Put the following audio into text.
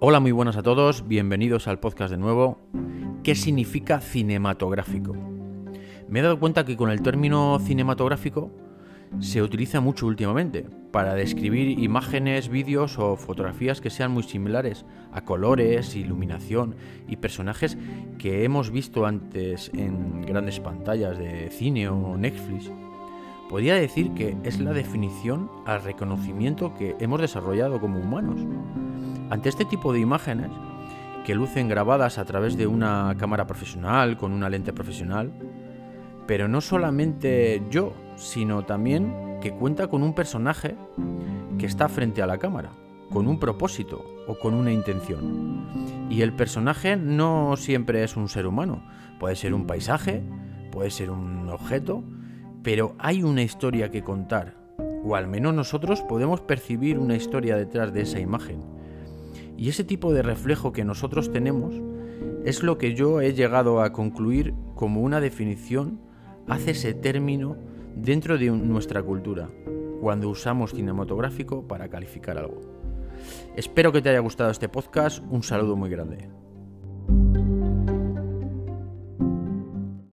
Hola, muy buenas a todos, bienvenidos al podcast de nuevo. ¿Qué significa cinematográfico? Me he dado cuenta que con el término cinematográfico se utiliza mucho últimamente para describir imágenes, vídeos o fotografías que sean muy similares a colores, iluminación y personajes que hemos visto antes en grandes pantallas de cine o Netflix. Podría decir que es la definición al reconocimiento que hemos desarrollado como humanos. Ante este tipo de imágenes, que lucen grabadas a través de una cámara profesional, con una lente profesional, pero no solamente yo, sino también que cuenta con un personaje que está frente a la cámara, con un propósito o con una intención. Y el personaje no siempre es un ser humano, puede ser un paisaje, puede ser un objeto, pero hay una historia que contar, o al menos nosotros podemos percibir una historia detrás de esa imagen y ese tipo de reflejo que nosotros tenemos es lo que yo he llegado a concluir como una definición hace ese término dentro de nuestra cultura, cuando usamos cinematográfico para calificar algo. Espero que te haya gustado este podcast, un saludo muy grande.